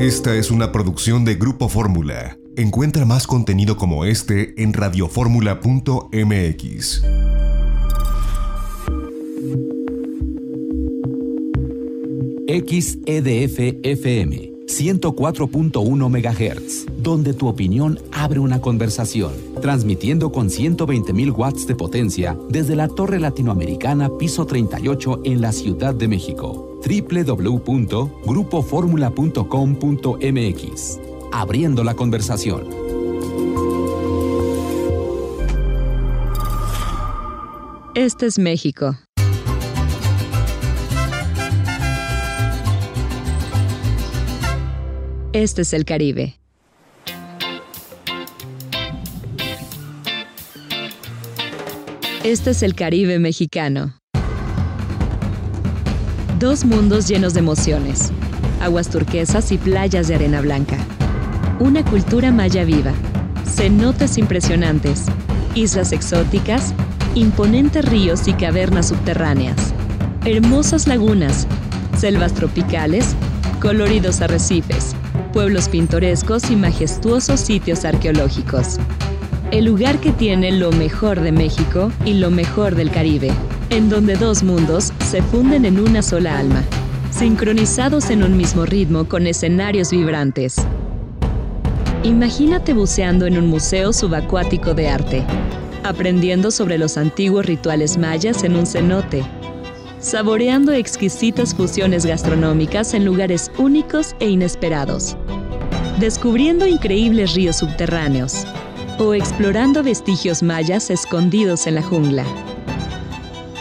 Esta es una producción de Grupo Fórmula. Encuentra más contenido como este en radioformula.mx. XEDF FM 104.1 MHz, donde tu opinión abre una conversación, transmitiendo con 120.000 watts de potencia desde la Torre Latinoamericana Piso 38 en la Ciudad de México. www.grupoformula.com.mx. Abriendo la conversación. Este es México. Este es el Caribe. Este es el Caribe mexicano. Dos mundos llenos de emociones, aguas turquesas y playas de arena blanca. Una cultura maya viva, cenotes impresionantes, islas exóticas, imponentes ríos y cavernas subterráneas, hermosas lagunas, selvas tropicales, coloridos arrecifes, pueblos pintorescos y majestuosos sitios arqueológicos. El lugar que tiene lo mejor de México y lo mejor del Caribe, en donde dos mundos se funden en una sola alma, sincronizados en un mismo ritmo con escenarios vibrantes. Imagínate buceando en un museo subacuático de arte, aprendiendo sobre los antiguos rituales mayas en un cenote, saboreando exquisitas fusiones gastronómicas en lugares únicos e inesperados, descubriendo increíbles ríos subterráneos o explorando vestigios mayas escondidos en la jungla.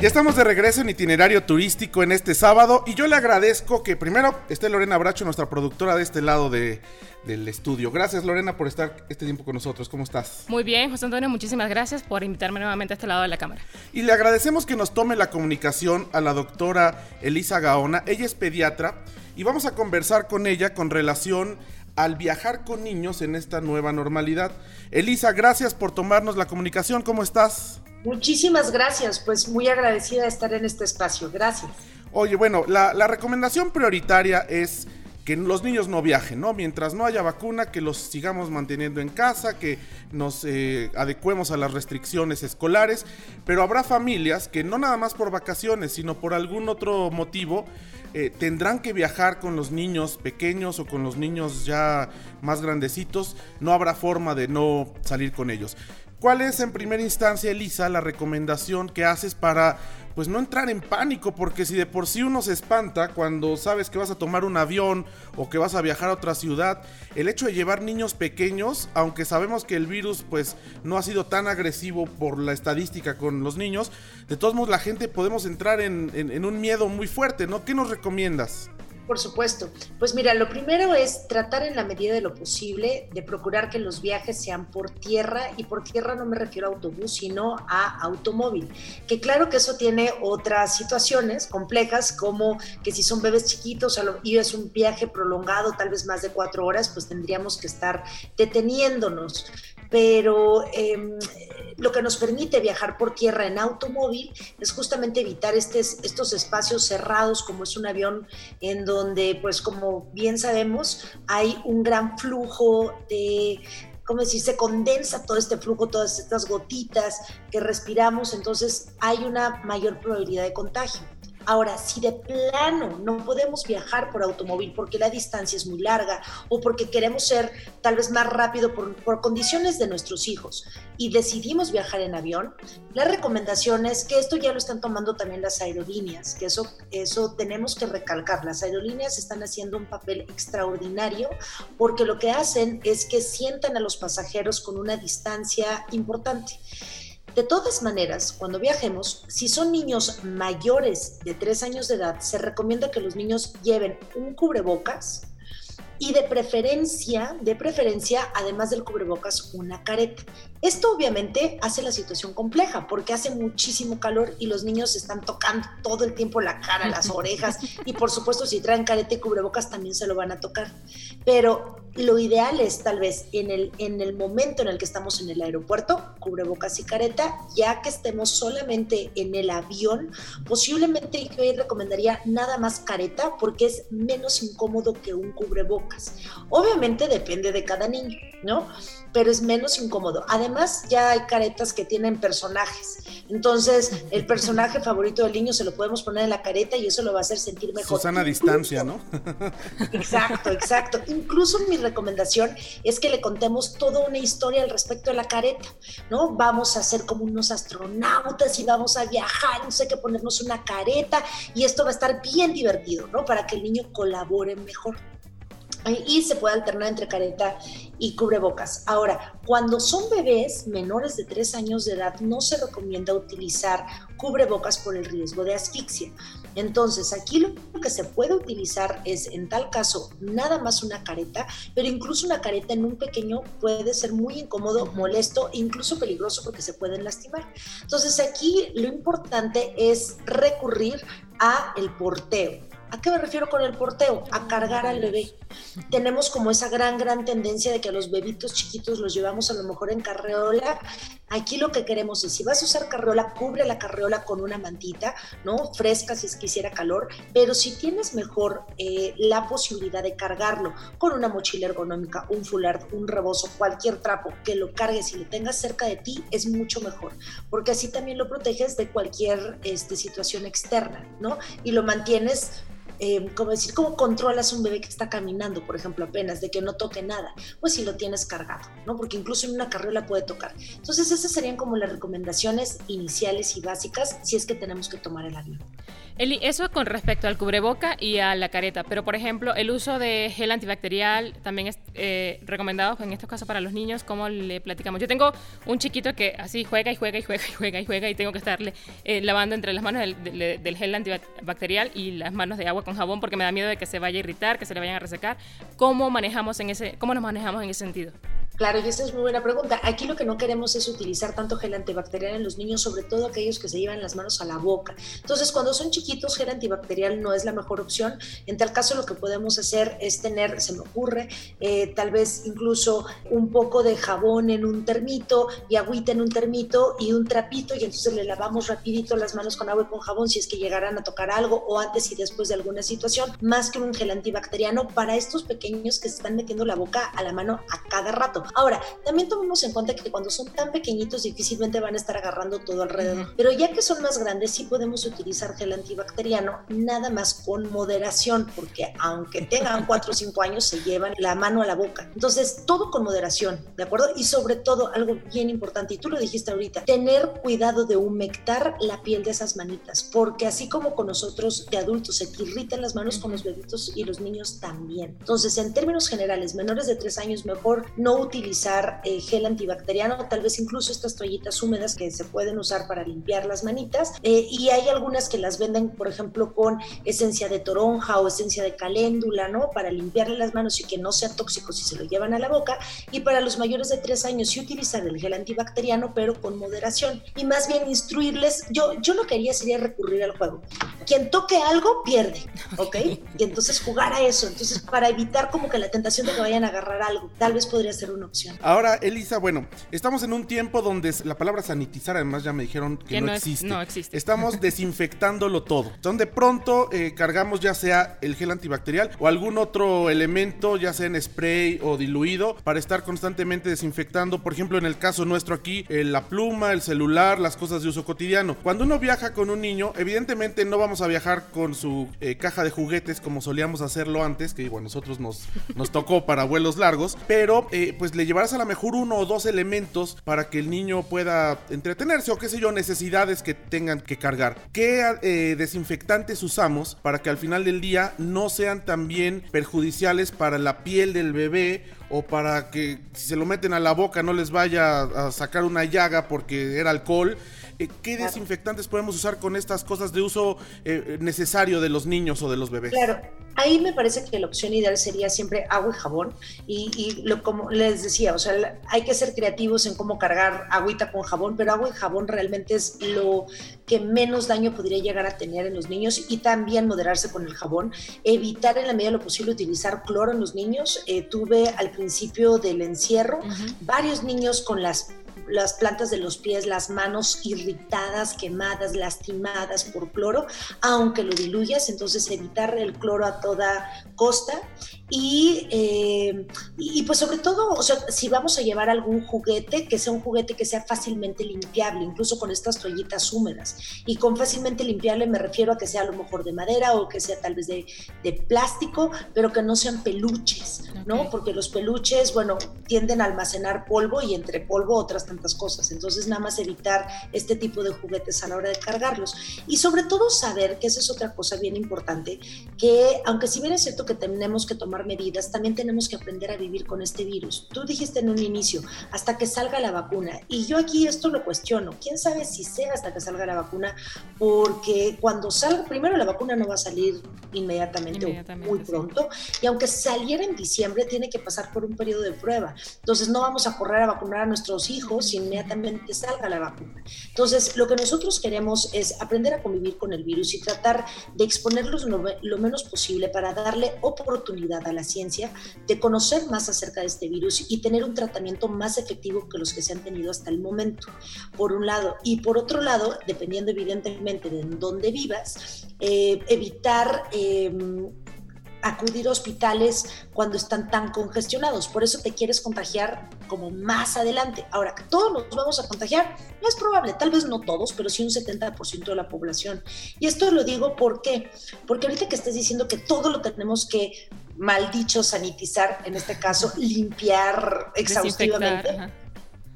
Ya estamos de regreso en itinerario turístico en este sábado y yo le agradezco que primero esté Lorena Bracho, nuestra productora de este lado de, del estudio. Gracias Lorena por estar este tiempo con nosotros. ¿Cómo estás? Muy bien, José Antonio, muchísimas gracias por invitarme nuevamente a este lado de la cámara. Y le agradecemos que nos tome la comunicación a la doctora Elisa Gaona. Ella es pediatra y vamos a conversar con ella con relación al viajar con niños en esta nueva normalidad. Elisa, gracias por tomarnos la comunicación. ¿Cómo estás? Muchísimas gracias, pues muy agradecida de estar en este espacio. Gracias. Oye, bueno, la, recomendación prioritaria es que los niños no viajen, ¿no? Mientras no haya vacuna, que los sigamos manteniendo en casa, que nos eh, adecuemos a las restricciones escolares, pero habrá familias que no nada más por vacaciones, sino por algún otro motivo, eh, tendrán que viajar con los niños pequeños o con los niños ya más grandecitos, no habrá forma de no salir con ellos. ¿Cuál es en primera instancia, Elisa, la recomendación que haces para pues no entrar en pánico? Porque si de por sí uno se espanta cuando sabes que vas a tomar un avión o que vas a viajar a otra ciudad, el hecho de llevar niños pequeños, aunque sabemos que el virus pues no ha sido tan agresivo por la estadística con los niños, de todos modos la gente podemos entrar en, en, en un miedo muy fuerte, ¿no? ¿Qué nos recomiendas? Por supuesto. Pues mira, lo primero es tratar en la medida de lo posible de procurar que los viajes sean por tierra y por tierra no me refiero a autobús, sino a automóvil. Que claro que eso tiene otras situaciones complejas como que si son bebés chiquitos y es un viaje prolongado, tal vez más de cuatro horas, pues tendríamos que estar deteniéndonos pero eh, lo que nos permite viajar por tierra en automóvil es justamente evitar estes, estos espacios cerrados como es un avión en donde, pues como bien sabemos, hay un gran flujo de, como decir, se condensa todo este flujo, todas estas gotitas que respiramos, entonces hay una mayor probabilidad de contagio. Ahora, si de plano no podemos viajar por automóvil porque la distancia es muy larga o porque queremos ser tal vez más rápido por, por condiciones de nuestros hijos y decidimos viajar en avión, la recomendación es que esto ya lo están tomando también las aerolíneas, que eso, eso tenemos que recalcar. Las aerolíneas están haciendo un papel extraordinario porque lo que hacen es que sientan a los pasajeros con una distancia importante. De todas maneras, cuando viajemos, si son niños mayores de 3 años de edad, se recomienda que los niños lleven un cubrebocas, y de preferencia, de preferencia, además del cubrebocas, una careta. Esto obviamente hace la situación compleja porque hace muchísimo calor y los niños están tocando todo el tiempo la cara, las orejas y por supuesto si traen careta y cubrebocas también se lo van a tocar. Pero lo ideal es tal vez en el, en el momento en el que estamos en el aeropuerto, cubrebocas y careta, ya que estemos solamente en el avión, posiblemente yo recomendaría nada más careta porque es menos incómodo que un cubrebocas. Obviamente depende de cada niño, ¿no? pero es menos incómodo. Además, ya hay caretas que tienen personajes. Entonces, el personaje favorito del niño se lo podemos poner en la careta y eso lo va a hacer sentir mejor. Susana a distancia, ¿no? Exacto, exacto. Incluso mi recomendación es que le contemos toda una historia al respecto de la careta, ¿no? Vamos a ser como unos astronautas y vamos a viajar, no sé qué ponernos una careta y esto va a estar bien divertido, ¿no? Para que el niño colabore mejor y se puede alternar entre careta y cubrebocas. Ahora, cuando son bebés menores de 3 años de edad, no se recomienda utilizar cubrebocas por el riesgo de asfixia. Entonces, aquí lo que se puede utilizar es, en tal caso, nada más una careta, pero incluso una careta en un pequeño puede ser muy incómodo, molesto e incluso peligroso porque se pueden lastimar. Entonces, aquí lo importante es recurrir a el porteo. ¿A qué me refiero con el porteo? A cargar al bebé. Tenemos como esa gran, gran tendencia de que a los bebitos chiquitos los llevamos a lo mejor en carreola. Aquí lo que queremos es, si vas a usar carreola, cubre la carreola con una mantita, ¿no? Fresca si es que hiciera calor, pero si tienes mejor eh, la posibilidad de cargarlo con una mochila ergonómica, un fular, un rebozo, cualquier trapo, que lo cargues y lo tengas cerca de ti, es mucho mejor, porque así también lo proteges de cualquier este, situación externa, ¿no? Y lo mantienes eh, como decir, ¿cómo controlas un bebé que está caminando, por ejemplo, apenas, de que no toque nada? Pues si lo tienes cargado, ¿no? Porque incluso en una carriola puede tocar. Entonces, esas serían como las recomendaciones iniciales y básicas si es que tenemos que tomar el avión. Eli, eso con respecto al cubreboca y a la careta, pero por ejemplo, el uso de gel antibacterial también es eh, recomendado en estos casos para los niños, como le platicamos. Yo tengo un chiquito que así juega y juega y juega y juega y juega y tengo que estarle eh, lavando entre las manos del, del, gel antibacterial y las manos de agua con jabón porque me da miedo de que se vaya a irritar, que se le vayan a resecar. ¿Cómo manejamos en ese, cómo nos manejamos en ese sentido? Claro, y esa es muy buena pregunta. Aquí lo que no queremos es utilizar tanto gel antibacterial en los niños, sobre todo aquellos que se llevan las manos a la boca. Entonces, cuando son chiquitos, gel antibacterial no es la mejor opción. En tal caso, lo que podemos hacer es tener, se me ocurre, eh, tal vez incluso un poco de jabón en un termito y agüita en un termito y un trapito y entonces le lavamos rapidito las manos con agua y con jabón si es que llegaran a tocar algo o antes y después de alguna situación, más que un gel antibacteriano para estos pequeños que se están metiendo la boca a la mano a cada rato. Ahora, también tomemos en cuenta que cuando son tan pequeñitos difícilmente van a estar agarrando todo alrededor, pero ya que son más grandes sí podemos utilizar gel antibacteriano, nada más con moderación, porque aunque tengan 4 o 5 años se llevan la mano a la boca. Entonces, todo con moderación, ¿de acuerdo? Y sobre todo, algo bien importante, y tú lo dijiste ahorita, tener cuidado de humectar la piel de esas manitas, porque así como con nosotros de adultos se te irritan las manos, con los bebitos y los niños también. Entonces, en términos generales, menores de 3 años mejor no utilizar utilizar eh, gel antibacteriano, tal vez incluso estas toallitas húmedas que se pueden usar para limpiar las manitas. Eh, y hay algunas que las venden, por ejemplo, con esencia de toronja o esencia de caléndula, ¿no? Para limpiarle las manos y que no sea tóxico si se lo llevan a la boca. Y para los mayores de 3 años, sí utilizar el gel antibacteriano, pero con moderación. Y más bien instruirles, yo, yo lo que haría sería recurrir al juego. Quien toque algo, pierde, ¿ok? Y entonces jugar a eso. Entonces, para evitar como que la tentación de que vayan a agarrar algo, tal vez podría ser una Ahora, Elisa, bueno, estamos en un tiempo donde la palabra sanitizar, además ya me dijeron que, no, existe. no existe. Estamos desinfectándolo todo. Donde pronto eh, cargamos ya sea el gel antibacterial o algún otro elemento, ya sea en spray o diluido, para estar constantemente desinfectando. Por ejemplo, en el caso nuestro aquí, eh, la pluma, el celular, las cosas de uso cotidiano. Cuando uno viaja con un niño, evidentemente no vamos a viajar con su eh, caja de juguetes como solíamos hacerlo antes, que bueno, nosotros nos, nos tocó para vuelos largos, pero pues le llevarás a lo mejor uno o dos elementos para que el niño pueda entretenerse o qué sé yo, necesidades que tengan que cargar. ¿Qué eh, desinfectantes usamos para que al final del día no sean también perjudiciales para la piel del bebé o para que si se lo meten a la boca no les vaya a sacar una llaga porque era alcohol? Eh, ¿Qué desinfectantes podemos usar con estas cosas de uso eh, necesario de los niños o de los bebés? Claro, ahí me parece que la opción ideal sería siempre agua y jabón. Y, lo, como les decía, o sea, hay que ser creativos en cómo cargar agüita con jabón, pero agua y jabón realmente es lo que menos daño podría llegar a tener en los niños y también moderarse con el jabón. Evitar en la medida de lo posible utilizar cloro en los niños. Eh, tuve al principio del encierro varios niños con las las plantas de los pies, las manos irritadas, quemadas, lastimadas por cloro, aunque lo diluyas, entonces evitar el cloro a toda costa eh, y, y, pues sobre todo, o sea, si vamos a llevar algún juguete, que sea un juguete que sea fácilmente limpiable, incluso con estas toallitas húmedas. Y con fácilmente limpiable me refiero a que sea a lo mejor de madera o que sea tal vez de, de plástico, pero que no sean peluches, ¿no? Porque los peluches, bueno, tienden a almacenar polvo y entre polvo otras tantas cosas. Entonces, nada más evitar este tipo de juguetes a la hora de cargarlos. Y sobre todo saber, que esa es otra cosa bien importante, que aunque si bien es cierto que tenemos que tomar medidas, también tenemos que aprender a vivir con este virus. Tú dijiste en un inicio, hasta que salga la vacuna. Y yo aquí esto lo cuestiono. ¿Quién sabe si sea hasta que salga la vacuna? Porque cuando salga, primero la vacuna no va a salir inmediatamente, o muy pronto. Y aunque saliera en diciembre, tiene que pasar por un periodo de prueba. Entonces no vamos a correr a vacunar a nuestros hijos si inmediatamente salga la vacuna. Entonces lo que nosotros queremos es aprender a convivir con el virus y tratar de exponerlos lo, lo menos posible para darle oportunidad la ciencia de conocer más acerca de este virus y tener un tratamiento más efectivo que los que se han tenido hasta el momento, por un lado. Y por otro lado, dependiendo evidentemente de dónde vivas, eh, evitar... Em, acudir a hospitales cuando están tan congestionados. Por eso te quieres contagiar como más adelante. Ahora, todos nos vamos a contagiar, no es probable, tal vez no todos, pero sí un 70% de la población. Y esto lo digo ¿por qué? porque ahorita que estás diciendo que todo lo tenemos que mal dicho, sanitizar, en este caso, limpiar exhaustivamente.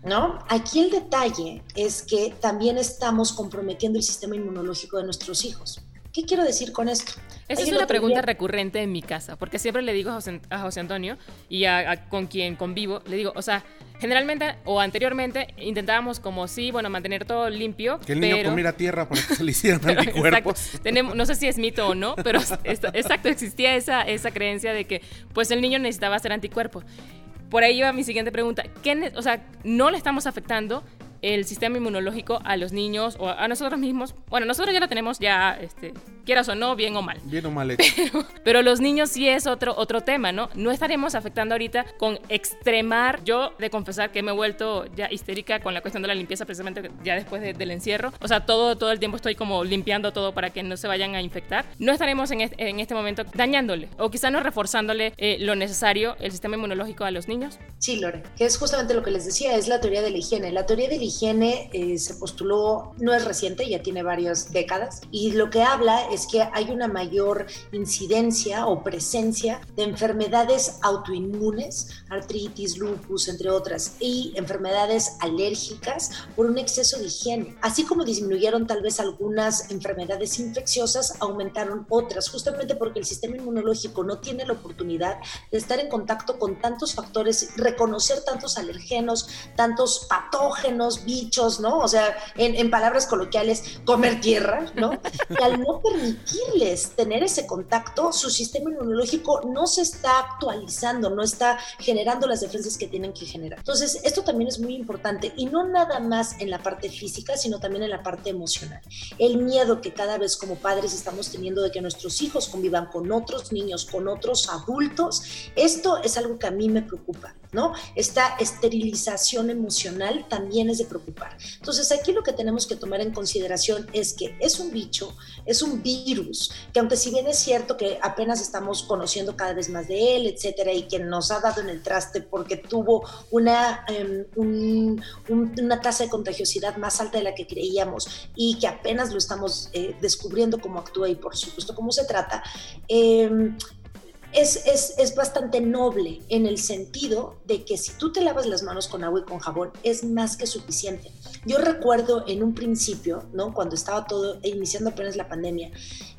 ¿No? Aquí el detalle es que también estamos comprometiendo el sistema inmunológico de nuestros hijos. ¿Qué quiero decir con esto? Esa es una pregunta recurrente en mi casa, porque siempre le digo a José, Antonio y a, con quien convivo, le digo, o sea, generalmente o anteriormente intentábamos como sí, bueno, mantener todo limpio. Que el niño comiera tierra para que se le hicieran anticuerpos. Tenemos, no sé si es mito o no, pero exacto, existía esa, esa creencia de que pues el niño necesitaba hacer anticuerpos. Por ahí va mi siguiente pregunta. ¿Qué, o sea, no le estamos afectando el sistema inmunológico a los niños o a nosotros mismos. Bueno, nosotros ya lo tenemos ya, este, quieras o no, bien o mal. Bien o mal Pero, los niños sí es otro, otro tema, ¿no? No estaremos afectando ahorita con extremar. Yo de confesar que me he vuelto ya histérica con la cuestión de la limpieza precisamente ya después del encierro. O sea, todo, todo el tiempo estoy como limpiando todo para que no se vayan a infectar. No estaremos en este, en este momento dañándole o quizá no reforzándole eh, lo necesario el sistema inmunológico a los niños. Sí, Lore, que es justamente lo que les decía, es la teoría de la higiene. La teoría de la higiene eh, se postuló, no es reciente, ya tiene varias décadas, y lo que habla es que hay una mayor incidencia o presencia de enfermedades autoinmunes, artritis, lupus, entre otras, y enfermedades alérgicas por un exceso de higiene. Así como disminuyeron tal vez algunas enfermedades infecciosas, aumentaron otras, justamente porque el sistema inmunológico no tiene la oportunidad de estar en contacto con tantos factores, reconocer tantos alergenos, tantos patógenos, bichos, ¿no? O sea, en, en palabras coloquiales, comer tierra, ¿no? Y al no permitirles tener ese contacto, su sistema inmunológico no se está actualizando, no está generando las defensas que tienen que generar. Entonces, esto también es muy importante y no nada más en la parte física, sino también en la parte emocional. El miedo que cada vez como padres estamos teniendo de que nuestros hijos convivan con otros niños, con otros adultos, esto es algo que a mí me preocupa. ¿no? Esta esterilización emocional también es de preocupar. Entonces aquí lo que tenemos que tomar en consideración es que es un bicho, es un virus, que aunque si bien es cierto que apenas estamos conociendo cada vez más de él, etcétera, y que nos ha dado en el traste porque tuvo una, em, una tasa de contagiosidad más alta de la que creíamos y que apenas lo estamos eh, descubriendo cómo actúa y por supuesto cómo se trata, eh, es, es, es, bastante noble en el sentido de que si tú te lavas las manos con agua y con jabón es más que suficiente. Yo recuerdo en un principio, ¿no? Cuando estaba todo iniciando apenas la pandemia,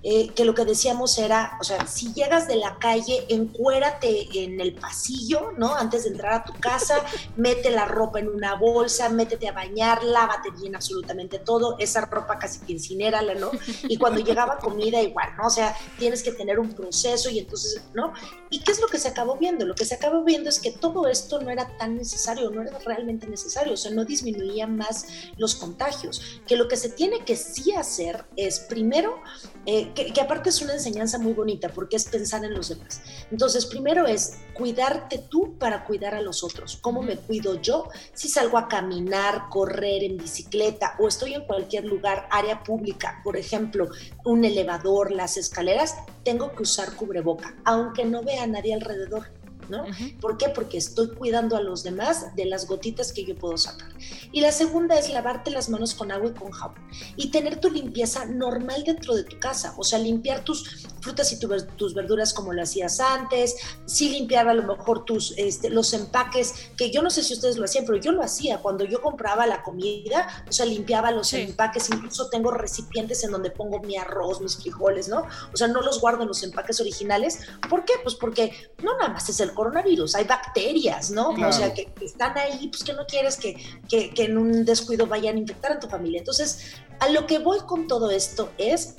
eh, que lo que decíamos era, o sea, si llegas de la calle, encuérate en el pasillo, ¿no? Antes de entrar a tu casa, mete la ropa en una bolsa, métete a bañar, lávate bien absolutamente todo, esa ropa casi que incinérala, ¿no? Y cuando llegaba comida igual, ¿no? O sea, tienes que tener un proceso y entonces, ¿no? ¿Y qué es lo que se acabó viendo? Lo que se acabó viendo es que todo esto no era tan necesario, no era realmente necesario, o sea, no disminuía más los contagios, que lo que se tiene que sí hacer es primero eh, que, aparte es una enseñanza muy bonita porque es pensar en los demás. Entonces, primero es cuidarte tú para cuidar a los otros. ¿Cómo me cuido yo? Si salgo a caminar, correr en bicicleta o estoy en cualquier lugar, área pública, por ejemplo, un elevador, las escaleras, tengo que usar cubreboca, aunque no vea a nadie alrededor. ¿No? ¿Por qué? Porque estoy cuidando a los demás de las gotitas que yo puedo sacar. Y la segunda es lavarte las manos con agua y con jabón y tener tu limpieza normal dentro de tu casa, o sea, limpiar tus frutas y tus verduras como lo hacías antes, sí limpiar a lo mejor tus, este, los empaques, que yo no sé si ustedes lo hacían, pero yo lo hacía cuando yo compraba la comida, o sea, limpiaba los empaques, incluso tengo recipientes en donde pongo mi arroz, mis frijoles, ¿no? O sea, no los guardo en los empaques originales. ¿Por qué? Pues porque no nada más es el coronavirus, hay bacterias, ¿no? O sea, que, están ahí, pues que no quieres que, que, que en un descuido vayan a infectar a tu familia. Entonces, a lo que voy con todo esto es,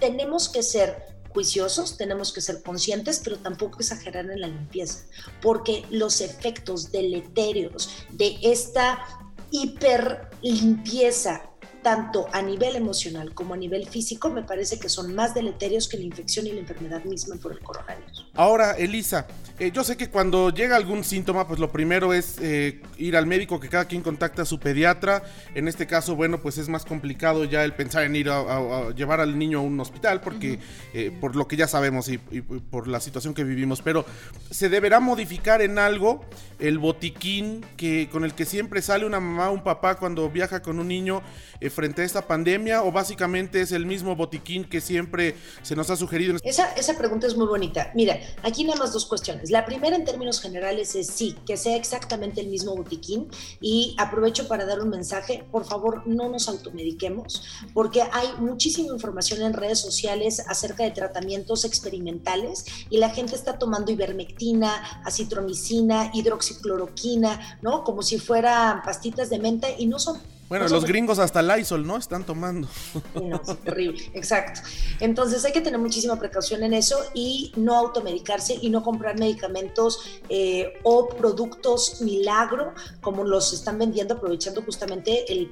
tenemos que ser juiciosos, tenemos que ser conscientes, pero tampoco exagerar en la limpieza, porque los efectos deleterios de esta hiperlimpieza tanto a nivel emocional como a nivel físico, me parece que son más deleterios que la infección y la enfermedad misma por el coronavirus. Ahora, Elisa, eh, yo sé que cuando llega algún síntoma, pues lo primero es eh, ir al médico, que cada quien contacta a su pediatra. En este caso, bueno, pues es más complicado ya el pensar en ir a, llevar al niño a un hospital, porque eh, por lo que ya sabemos y, y, por la situación que vivimos, pero se deberá modificar en algo el botiquín que con el que siempre sale una mamá o un papá cuando viaja con un niño frente a esta pandemia o básicamente es el mismo botiquín que siempre se nos ha sugerido? Esa, esa pregunta es muy bonita. Mira, aquí nada más dos cuestiones. La primera en términos generales es sí, que sea exactamente el mismo botiquín y aprovecho para dar un mensaje, por favor no nos automediquemos porque hay muchísima información en redes sociales acerca de tratamientos experimentales y la gente está tomando ivermectina, acitromicina, hidroxicloroquina, ¿no? Como si fueran pastitas de menta y no son bueno, los gringos hasta Lysol, ¿no? Están tomando. No, es terrible, exacto. Entonces hay que tener muchísima precaución en eso y no automedicarse y no comprar medicamentos eh, o productos milagro como los están vendiendo, aprovechando justamente el,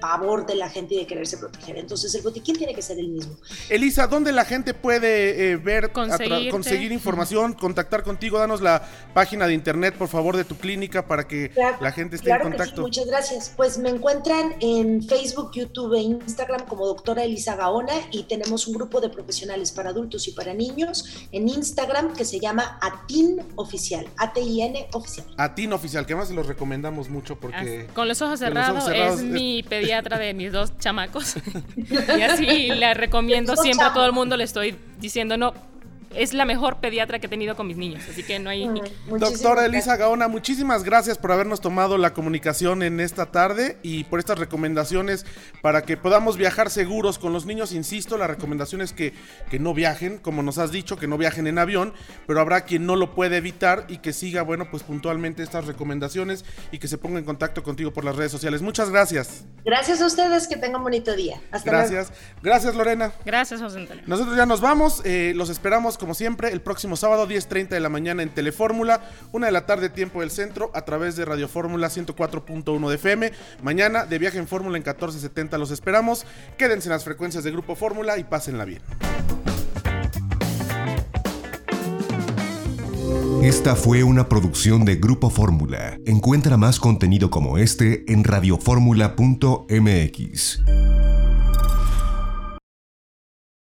pavor de la gente y de quererse proteger. Entonces el botiquín tiene que ser el mismo. Elisa, ¿dónde la gente puede eh, ver, conseguir información, contactar contigo? Danos la página de internet, por favor, de tu clínica para que la gente esté en contacto. muchas gracias. Pues me encuentran en Facebook, YouTube e Instagram como doctora Elisa Gaona y tenemos un grupo de profesionales para adultos y para niños en Instagram que se llama Atin Oficial, A-T-I-N Oficial. Atin Oficial, que más se los recomendamos mucho porque... con los ojos cerrados, es mi pediatra de mis dos chamacos y así la recomiendo siempre a todo el mundo, le estoy diciendo no es la mejor pediatra que he tenido con mis niños, así que no hay... Doctora Elisa Gaona, muchísimas gracias por habernos tomado la comunicación en esta tarde y por estas recomendaciones para que podamos viajar seguros con los niños. Insisto, la recomendación es que, que no viajen, como nos has dicho, que no viajen en avión, pero habrá quien no lo puede evitar y que siga, bueno, pues puntualmente estas recomendaciones y que se ponga en contacto contigo por las redes sociales. Muchas gracias. Gracias a ustedes, que tengan un bonito día. Hasta gracias. Gracias, Lorena. Gracias, José Antonio. Nosotros ya nos vamos, eh, los esperamos como siempre, el próximo sábado, 10.30 de la mañana en Telefórmula, una de la tarde, tiempo del centro, a través de Radio Fórmula 104.1 de FM. Mañana, de viaje en Fórmula en 1470, los esperamos. Quédense en las frecuencias de Grupo Fórmula y pásenla bien. Esta fue una producción de Grupo Fórmula. Encuentra más contenido como este en radioformula.mx.